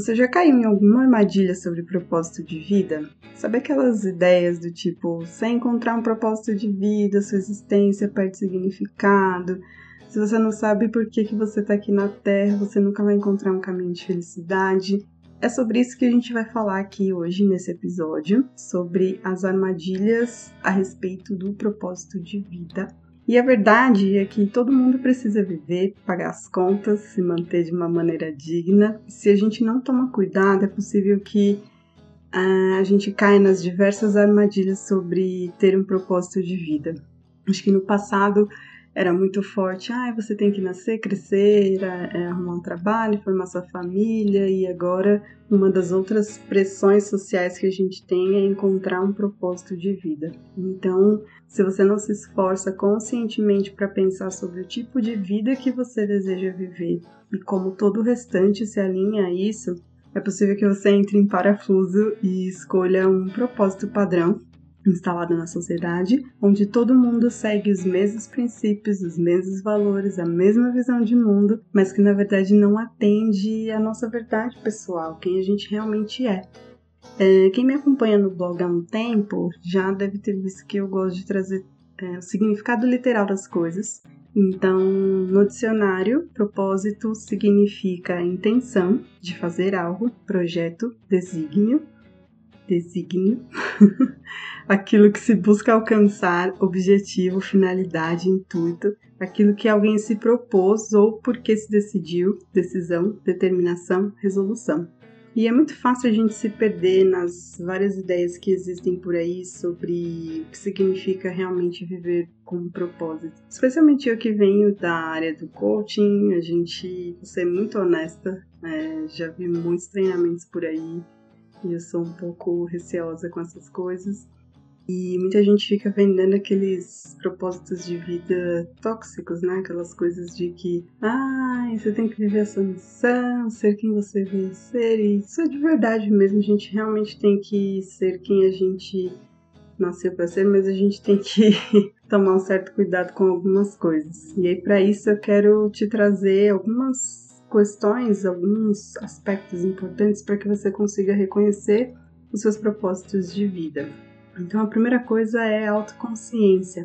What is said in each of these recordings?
Você já caiu em alguma armadilha sobre propósito de vida? Sabe aquelas ideias do tipo, sem encontrar um propósito de vida, sua existência perde significado? Se você não sabe por que, que você está aqui na Terra, você nunca vai encontrar um caminho de felicidade. É sobre isso que a gente vai falar aqui hoje nesse episódio, sobre as armadilhas a respeito do propósito de vida e a verdade é que todo mundo precisa viver, pagar as contas, se manter de uma maneira digna. Se a gente não toma cuidado, é possível que uh, a gente caia nas diversas armadilhas sobre ter um propósito de vida. Acho que no passado era muito forte. Ah, você tem que nascer, crescer, é, arrumar um trabalho, formar sua família. E agora, uma das outras pressões sociais que a gente tem é encontrar um propósito de vida. Então, se você não se esforça conscientemente para pensar sobre o tipo de vida que você deseja viver e como todo o restante se alinha a isso, é possível que você entre em parafuso e escolha um propósito padrão instalada na sociedade, onde todo mundo segue os mesmos princípios, os mesmos valores, a mesma visão de mundo, mas que na verdade não atende à nossa verdade pessoal, quem a gente realmente é. é quem me acompanha no blog há um tempo já deve ter visto que eu gosto de trazer é, o significado literal das coisas. Então, no dicionário, propósito significa intenção de fazer algo, projeto, desígnio, desígnio, aquilo que se busca alcançar, objetivo, finalidade, intuito, aquilo que alguém se propôs ou porque se decidiu, decisão, determinação, resolução. E é muito fácil a gente se perder nas várias ideias que existem por aí sobre o que significa realmente viver com um propósito. Especialmente eu que venho da área do coaching, a gente, vou ser muito honesta, é, já vi muitos treinamentos por aí e eu sou um pouco receosa com essas coisas. E muita gente fica vendendo aqueles propósitos de vida tóxicos, né? Aquelas coisas de que, ah, você tem que viver a sua missão, ser quem você veio ser. E isso é de verdade mesmo. A gente realmente tem que ser quem a gente nasceu para ser, mas a gente tem que tomar um certo cuidado com algumas coisas. E aí, para isso, eu quero te trazer algumas questões, alguns aspectos importantes para que você consiga reconhecer os seus propósitos de vida. Então, a primeira coisa é autoconsciência.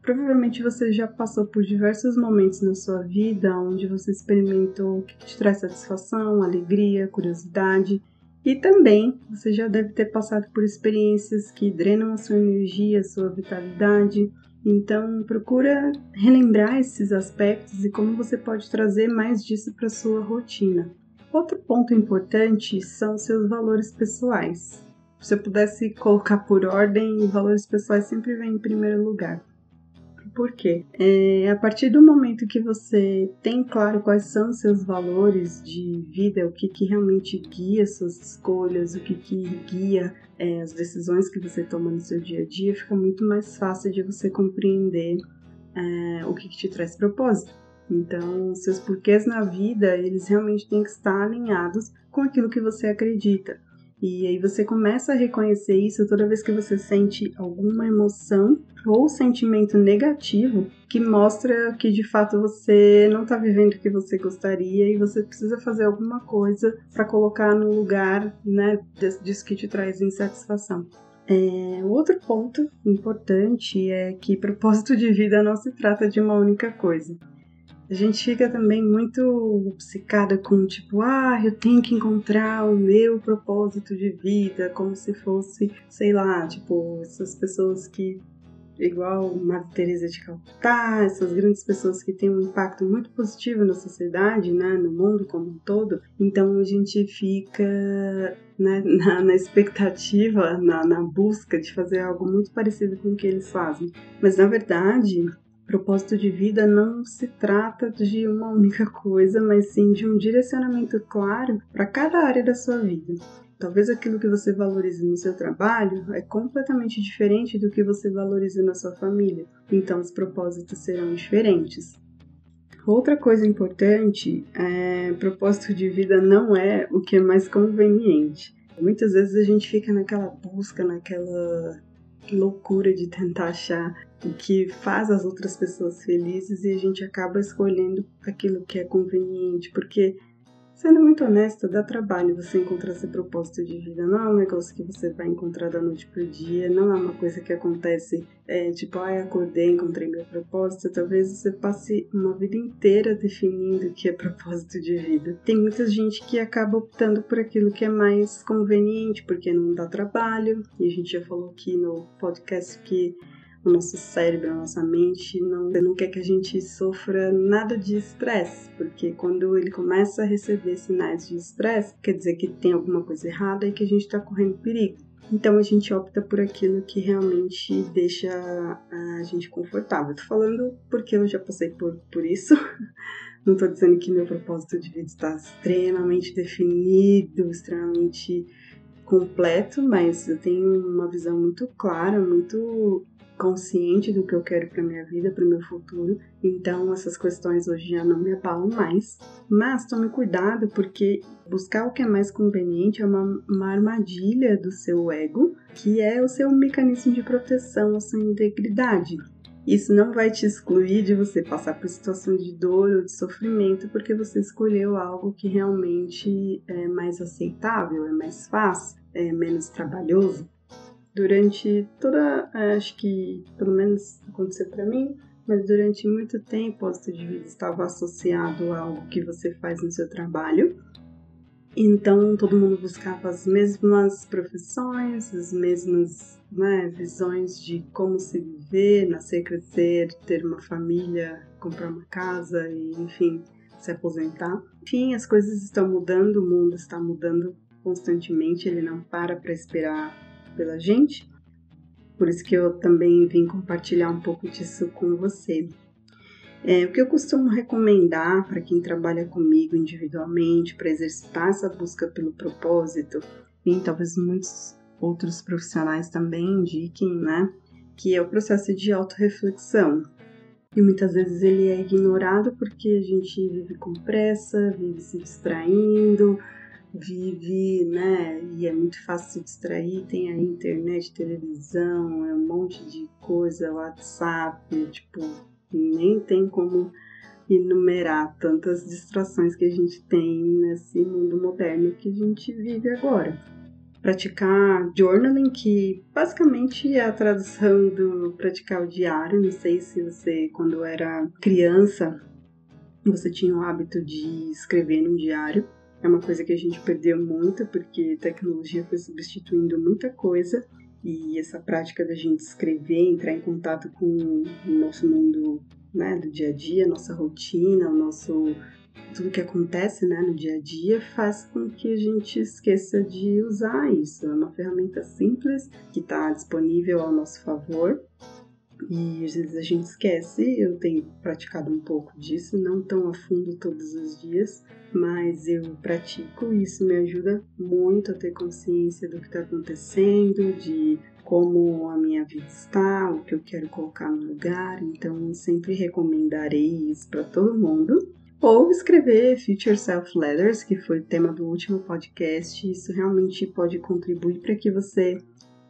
Provavelmente você já passou por diversos momentos na sua vida onde você experimentou o que te traz satisfação, alegria, curiosidade, e também você já deve ter passado por experiências que drenam a sua energia, a sua vitalidade, então, procura relembrar esses aspectos e como você pode trazer mais disso para sua rotina. Outro ponto importante são seus valores pessoais. Se eu pudesse colocar por ordem, valores pessoais sempre vem em primeiro lugar. Por quê? É, a partir do momento que você tem claro quais são seus valores de vida, o que, que realmente guia suas escolhas, o que, que guia é, as decisões que você toma no seu dia a dia, fica muito mais fácil de você compreender é, o que, que te traz propósito. Então, seus porquês na vida, eles realmente têm que estar alinhados com aquilo que você acredita. E aí você começa a reconhecer isso toda vez que você sente alguma emoção ou sentimento negativo que mostra que de fato você não está vivendo o que você gostaria e você precisa fazer alguma coisa para colocar no lugar né, disso que te traz insatisfação. É, outro ponto importante é que propósito de vida não se trata de uma única coisa a gente fica também muito obcecada com tipo, ah, eu tenho que encontrar o meu propósito de vida, como se fosse, sei lá, tipo, essas pessoas que igual Madre Teresa de Calcutá, essas grandes pessoas que têm um impacto muito positivo na sociedade, né, no mundo como um todo. Então a gente fica né, na, na, expectativa, na, na busca de fazer algo muito parecido com o que eles fazem. Mas na verdade, Propósito de vida não se trata de uma única coisa, mas sim de um direcionamento claro para cada área da sua vida. Talvez aquilo que você valorize no seu trabalho é completamente diferente do que você valoriza na sua família. Então os propósitos serão diferentes. Outra coisa importante é propósito de vida não é o que é mais conveniente. Muitas vezes a gente fica naquela busca, naquela loucura de tentar achar o que faz as outras pessoas felizes e a gente acaba escolhendo aquilo que é conveniente, porque Sendo muito honesta, dá trabalho você encontrar seu propósito de vida. Não é um negócio que você vai encontrar da noite pro dia, não é uma coisa que acontece é, tipo, ai, ah, acordei, encontrei meu propósito. Talvez você passe uma vida inteira definindo o que é propósito de vida. Tem muita gente que acaba optando por aquilo que é mais conveniente, porque não dá trabalho, e a gente já falou aqui no podcast que o nosso cérebro, a nossa mente não, não quer que a gente sofra nada de estresse, porque quando ele começa a receber sinais de estresse, quer dizer que tem alguma coisa errada e que a gente está correndo perigo. Então a gente opta por aquilo que realmente deixa a gente confortável. Tô falando porque eu já passei por, por isso. Não estou dizendo que meu propósito de vida está extremamente definido, extremamente completo, mas eu tenho uma visão muito clara, muito consciente do que eu quero para minha vida, para o meu futuro. Então essas questões hoje já não me abalam mais. Mas tome cuidado porque buscar o que é mais conveniente é uma, uma armadilha do seu ego, que é o seu mecanismo de proteção, a sua integridade. Isso não vai te excluir de você passar por situações de dor ou de sofrimento, porque você escolheu algo que realmente é mais aceitável, é mais fácil, é menos trabalhoso durante toda, acho que pelo menos aconteceu para mim, mas durante muito tempo o posto de vida estava associado a algo que você faz no seu trabalho. Então todo mundo buscava as mesmas profissões, as mesmas né, visões de como se viver, nascer, crescer, ter uma família, comprar uma casa e enfim se aposentar. Enfim, as coisas estão mudando, o mundo está mudando constantemente, ele não para para esperar pela gente. Por isso que eu também vim compartilhar um pouco disso com você. É, o que eu costumo recomendar para quem trabalha comigo individualmente, para exercitar essa busca pelo propósito, e talvez muitos outros profissionais também indiquem, né? Que é o processo de autorreflexão. E muitas vezes ele é ignorado porque a gente vive com pressa, vive se distraindo, vive, né? E é muito fácil se distrair. Tem a internet, televisão, é um monte de coisa, WhatsApp, tipo, nem tem como enumerar tantas distrações que a gente tem nesse mundo moderno que a gente vive agora. Praticar journaling, que basicamente é a tradução do praticar o diário. Não sei se você, quando era criança, você tinha o hábito de escrever no diário é uma coisa que a gente perdeu muito porque tecnologia foi substituindo muita coisa e essa prática da gente escrever, entrar em contato com o nosso mundo né, do dia a dia, nossa rotina, o nosso tudo que acontece né, no dia a dia faz com que a gente esqueça de usar isso. É uma ferramenta simples que está disponível ao nosso favor e às vezes a gente esquece. Eu tenho praticado um pouco disso, não tão a fundo todos os dias, mas eu pratico e isso me ajuda muito a ter consciência do que está acontecendo, de como a minha vida está, o que eu quero colocar no lugar. Então, sempre recomendarei isso para todo mundo. Ou escrever Future Self Letters, que foi o tema do último podcast. Isso realmente pode contribuir para que você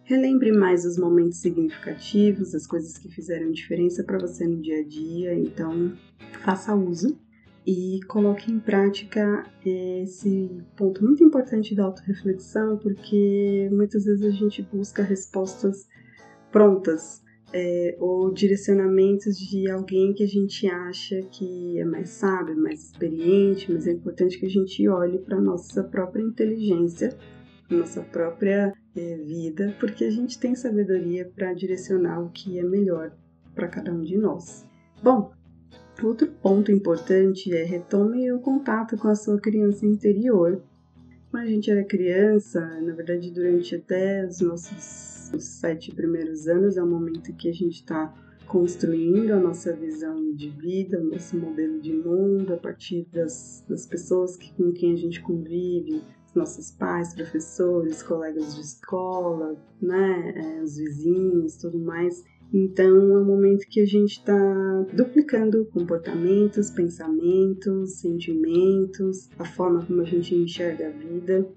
relembre mais os momentos significativos, as coisas que fizeram diferença para você no dia a dia. Então, faça uso e coloque em prática esse ponto muito importante da autorreflexão, porque muitas vezes a gente busca respostas prontas é, ou direcionamentos de alguém que a gente acha que é mais sábio, mais experiente, mas é importante que a gente olhe para a nossa própria inteligência, nossa própria é, vida, porque a gente tem sabedoria para direcionar o que é melhor para cada um de nós. Bom, Outro ponto importante é retome o contato com a sua criança interior. Quando a gente era criança, na verdade, durante até os nossos os sete primeiros anos, é o momento que a gente está construindo a nossa visão de vida, o nosso modelo de mundo, a partir das, das pessoas que, com quem a gente convive, nossos pais, professores, colegas de escola, né, é, os vizinhos, tudo mais. Então é um momento que a gente está duplicando comportamentos, pensamentos, sentimentos, a forma como a gente enxerga a vida.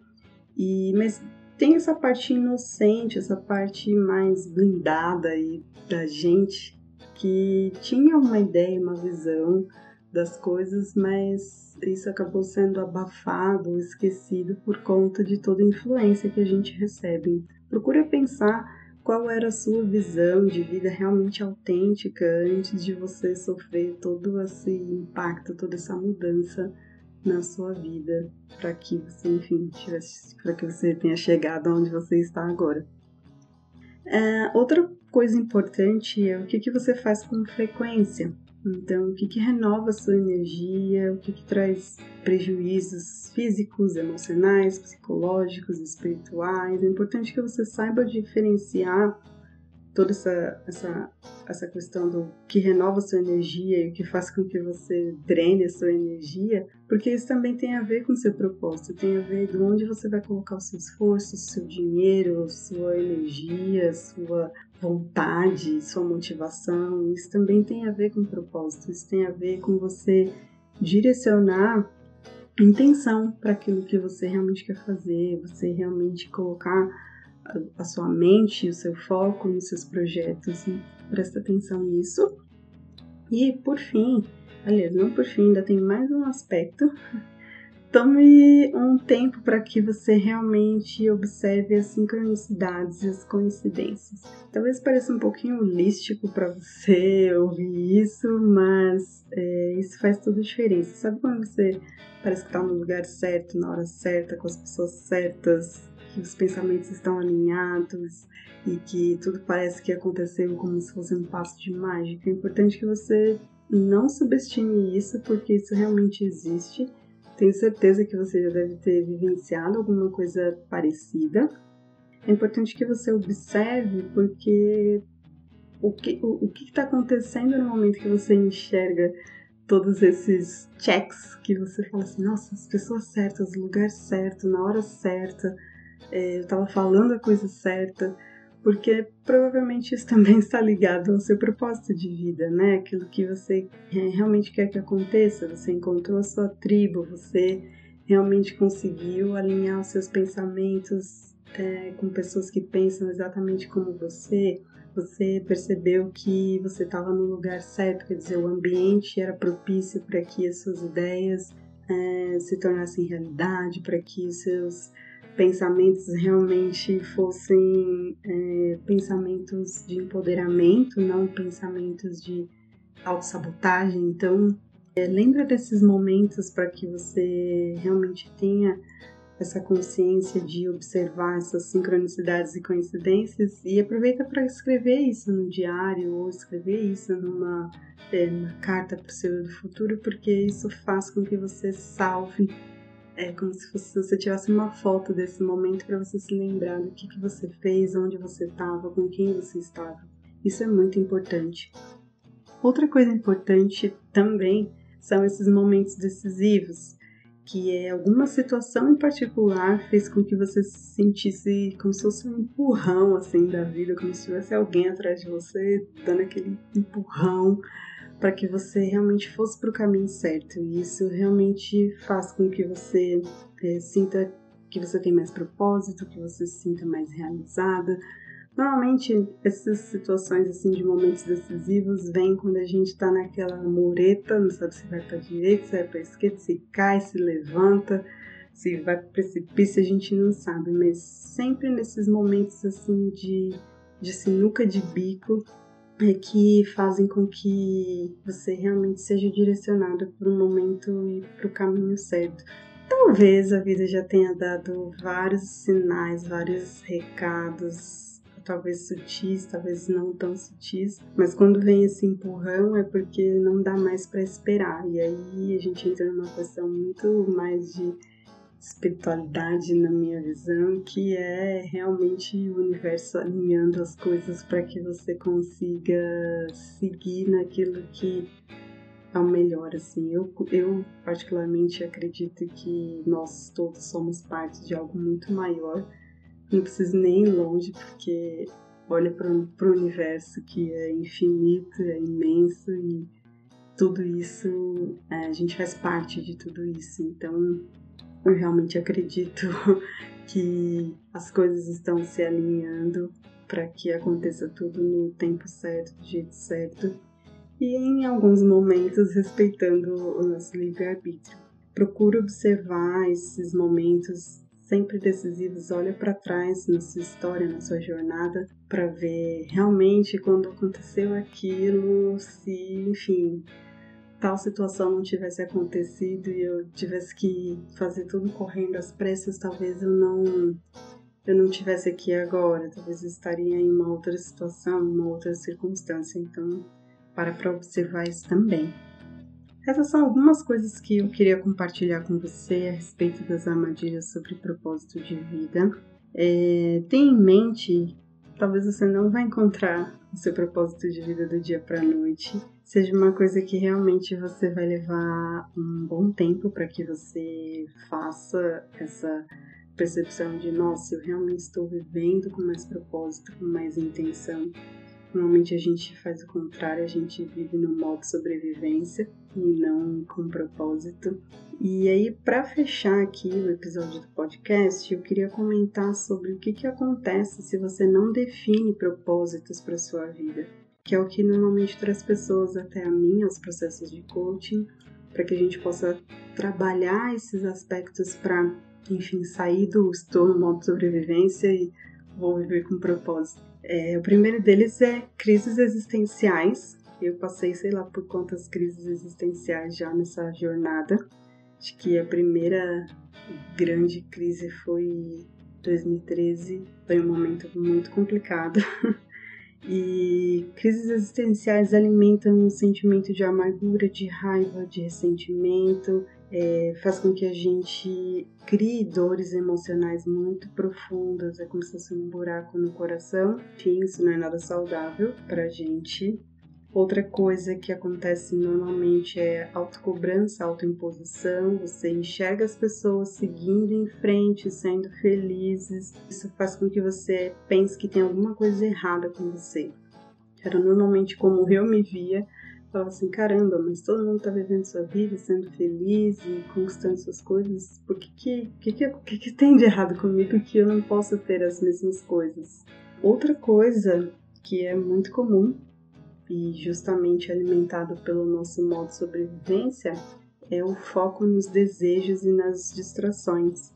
E mas tem essa parte inocente, essa parte mais blindada aí da gente que tinha uma ideia, uma visão das coisas, mas isso acabou sendo abafado, esquecido por conta de toda a influência que a gente recebe. Procura pensar qual era a sua visão de vida realmente autêntica antes de você sofrer todo esse impacto, toda essa mudança na sua vida, para que você, enfim, para que você tenha chegado onde você está agora. É, outra coisa importante é o que, que você faz com frequência. Então, o que, que renova a sua energia, o que, que traz prejuízos físicos, emocionais, psicológicos, espirituais. É importante que você saiba diferenciar toda essa, essa, essa questão do que renova a sua energia e o que faz com que você drene a sua energia, porque isso também tem a ver com o seu propósito, tem a ver de onde você vai colocar o seu esforço, o seu dinheiro, sua energia, sua vontade, sua motivação. Isso também tem a ver com propósito, isso tem a ver com você direcionar intenção para aquilo que você realmente quer fazer, você realmente colocar a sua mente, o seu foco nos seus projetos. Presta atenção nisso. E por fim, aliás, não por fim, ainda tem mais um aspecto. Tome um tempo para que você realmente observe as sincronicidades e as coincidências. Talvez pareça um pouquinho holístico para você ouvir isso, mas é, isso faz toda a diferença. Sabe quando você parece que está no lugar certo, na hora certa, com as pessoas certas, que os pensamentos estão alinhados e que tudo parece que aconteceu como se fosse um passo de mágica. É importante que você não subestime isso, porque isso realmente existe. Tenho certeza que você já deve ter vivenciado alguma coisa parecida. É importante que você observe, porque o que o, o está acontecendo no momento que você enxerga todos esses checks que você fala assim, nossa, as pessoas certas, o lugar certo, na hora certa, é, eu estava falando a coisa certa, porque provavelmente isso também está ligado ao seu propósito de vida, né? Aquilo que você é, realmente quer que aconteça, você encontrou sua tribo, você realmente conseguiu alinhar os seus pensamentos é, com pessoas que pensam exatamente como você, você percebeu que você estava no lugar certo, quer dizer, o ambiente era propício para que as suas ideias é, se tornassem realidade, para que os seus pensamentos realmente fossem é, pensamentos de empoderamento, não pensamentos de autossabotagem. Então, é, lembra desses momentos para que você realmente tenha essa consciência de observar essas sincronicidades e coincidências e aproveita para escrever isso no diário ou escrever isso numa, é, numa carta para o seu do futuro, porque isso faz com que você salve é como se fosse, você tivesse uma foto desse momento para você se lembrar do que, que você fez, onde você estava, com quem você estava. Isso é muito importante. Outra coisa importante também são esses momentos decisivos, que é alguma situação em particular fez com que você se sentisse como se fosse um empurrão assim da vida, como se tivesse alguém atrás de você dando aquele empurrão para que você realmente fosse para o caminho certo. E isso realmente faz com que você é, sinta que você tem mais propósito, que você se sinta mais realizada. Normalmente, essas situações assim de momentos decisivos vêm quando a gente está naquela mureta, não sabe se vai para direita, se vai para esquerda, se cai, se levanta, se vai para precipício, a gente não sabe. Mas sempre nesses momentos assim de, de sinuca de bico, é que fazem com que você realmente seja direcionado para um momento e para o caminho certo. Talvez a vida já tenha dado vários sinais, vários recados, talvez sutis, talvez não tão sutis, mas quando vem esse empurrão é porque não dá mais para esperar. E aí a gente entra numa questão muito mais de espiritualidade na minha visão, que é realmente o universo alinhando as coisas para que você consiga seguir naquilo que ao melhor, assim. Eu, eu particularmente acredito que nós todos somos parte de algo muito maior. Não preciso nem ir longe, porque olha para o universo que é infinito, é imenso e tudo isso, é, a gente faz parte de tudo isso. Então, eu realmente acredito que as coisas estão se alinhando para que aconteça tudo no tempo certo, do jeito certo e em alguns momentos respeitando o nosso livre-arbítrio. Procura observar esses momentos sempre decisivos, olha para trás na sua história, na sua jornada, para ver realmente quando aconteceu aquilo, se, enfim, tal situação não tivesse acontecido e eu tivesse que fazer tudo correndo às pressas, talvez eu não eu não tivesse aqui agora, talvez eu estaria em uma outra situação, uma outra circunstância. Então, para para observar isso também. Essas são algumas coisas que eu queria compartilhar com você a respeito das armadilhas sobre propósito de vida. É, tenha em mente, talvez você não vai encontrar o seu propósito de vida do dia para a noite, seja uma coisa que realmente você vai levar um bom tempo para que você faça essa percepção de nossa, eu realmente estou vivendo com mais propósito, com mais intenção. Normalmente a gente faz o contrário, a gente vive no modo sobrevivência e não com propósito. E aí, para fechar aqui o episódio do podcast, eu queria comentar sobre o que, que acontece se você não define propósitos para sua vida que é o que normalmente traz pessoas até a mim, aos processos de coaching, para que a gente possa trabalhar esses aspectos para, enfim, sair do estou no modo sobrevivência e vou viver com propósito. É, o primeiro deles é crises existenciais. Eu passei, sei lá, por quantas crises existenciais já nessa jornada. Acho que a primeira grande crise foi 2013. Foi um momento muito complicado. E crises existenciais alimentam um sentimento de amargura, de raiva, de ressentimento, é, faz com que a gente crie dores emocionais muito profundas, é como se fosse um buraco no coração. Enfim, isso não é nada saudável pra gente. Outra coisa que acontece normalmente é autocobrança, autoimposição. Você enxerga as pessoas seguindo em frente, sendo felizes. Isso faz com que você pense que tem alguma coisa errada com você. Era normalmente como eu me via. Falava assim, caramba, mas todo mundo tá vivendo sua vida, sendo feliz e conquistando suas coisas. Por que que, que, que, que, que tem de errado comigo que eu não posso ter as mesmas coisas? Outra coisa que é muito comum e justamente alimentado pelo nosso modo de sobrevivência é o foco nos desejos e nas distrações.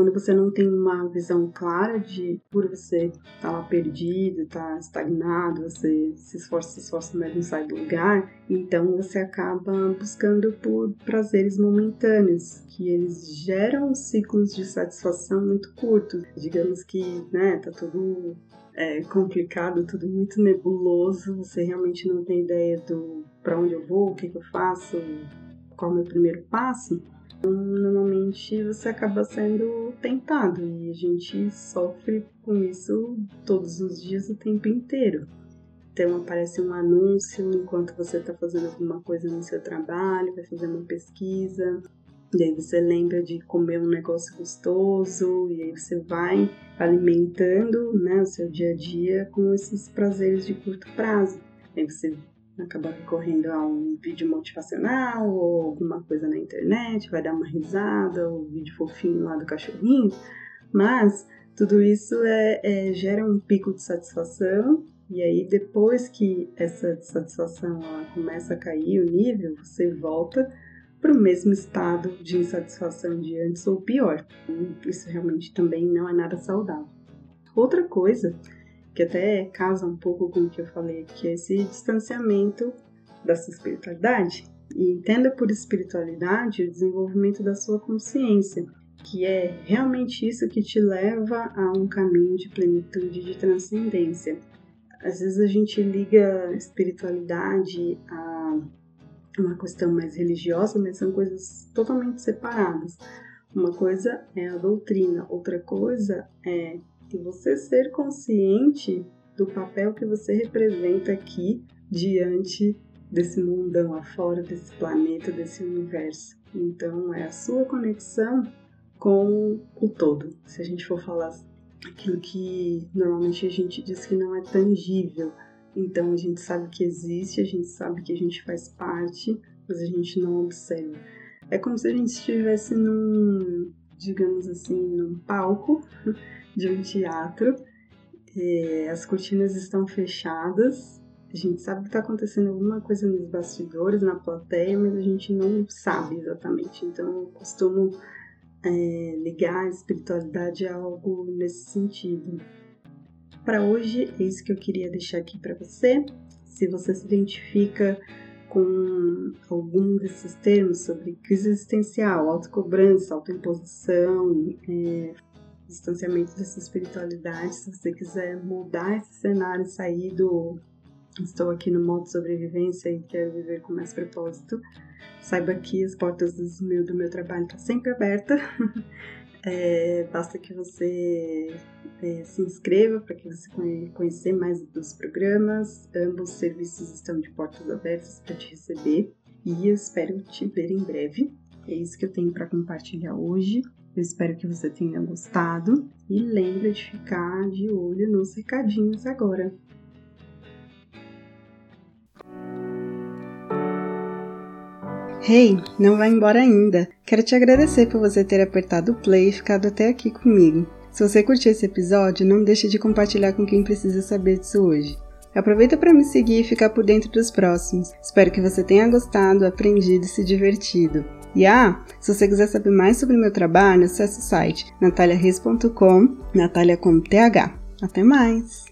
Quando você não tem uma visão clara de por você tá lá perdido, tá estagnado, você se esforça, se esforça, mas não sai do lugar, então você acaba buscando por prazeres momentâneos, que eles geram ciclos de satisfação muito curtos. Digamos que, né, tá tudo é, complicado, tudo muito nebuloso, você realmente não tem ideia do para onde eu vou, o que, que eu faço, qual é o meu primeiro passo, então, normalmente você acaba sendo tentado e a gente sofre com isso todos os dias, o tempo inteiro. Então aparece um anúncio enquanto você está fazendo alguma coisa no seu trabalho, vai fazer uma pesquisa, e aí você lembra de comer um negócio gostoso, e aí você vai alimentando né, o seu dia a dia com esses prazeres de curto prazo. Aí você acaba recorrendo a um vídeo motivacional ou alguma coisa na internet, vai dar uma risada, um vídeo fofinho lá do cachorrinho, mas tudo isso é, é, gera um pico de satisfação e aí depois que essa satisfação começa a cair o nível, você volta para o mesmo estado de insatisfação de antes ou pior. Isso realmente também não é nada saudável. Outra coisa que até casa um pouco com o que eu falei, que é esse distanciamento da sua espiritualidade. E entenda por espiritualidade o desenvolvimento da sua consciência, que é realmente isso que te leva a um caminho de plenitude, de transcendência. Às vezes a gente liga espiritualidade a uma questão mais religiosa, mas são coisas totalmente separadas. Uma coisa é a doutrina, outra coisa é você ser consciente do papel que você representa aqui diante desse mundão afora, desse planeta, desse universo. Então é a sua conexão com o todo. Se a gente for falar aquilo que normalmente a gente diz que não é tangível, então a gente sabe que existe, a gente sabe que a gente faz parte, mas a gente não observa. É como se a gente estivesse num, digamos assim, num palco de um teatro. É, as cortinas estão fechadas, a gente sabe que está acontecendo alguma coisa nos bastidores, na plateia, mas a gente não sabe exatamente. Então eu costumo é, ligar a espiritualidade a algo nesse sentido. Para hoje é isso que eu queria deixar aqui para você. Se você se identifica com algum desses termos sobre crise existencial, autocobrança, autoimposição, é, distanciamento dessa espiritualidade, se você quiser mudar esse cenário, sair do estou aqui no modo sobrevivência e quero viver com mais propósito, saiba que as portas do meu, do meu trabalho estão tá sempre abertas. É, basta que você é, se inscreva para que você conhecer mais dos programas. Ambos os serviços estão de portas abertas para te receber e eu espero te ver em breve. É isso que eu tenho para compartilhar hoje. Eu espero que você tenha gostado e lembre de ficar de olho nos recadinhos agora. Hey, não vai embora ainda. Quero te agradecer por você ter apertado o play e ficado até aqui comigo. Se você curtiu esse episódio, não deixe de compartilhar com quem precisa saber disso hoje. Aproveita para me seguir e ficar por dentro dos próximos. Espero que você tenha gostado, aprendido e se divertido. E ah, se você quiser saber mais sobre meu trabalho, acesse o site nataliareis.com, Natalia com TH. Até mais!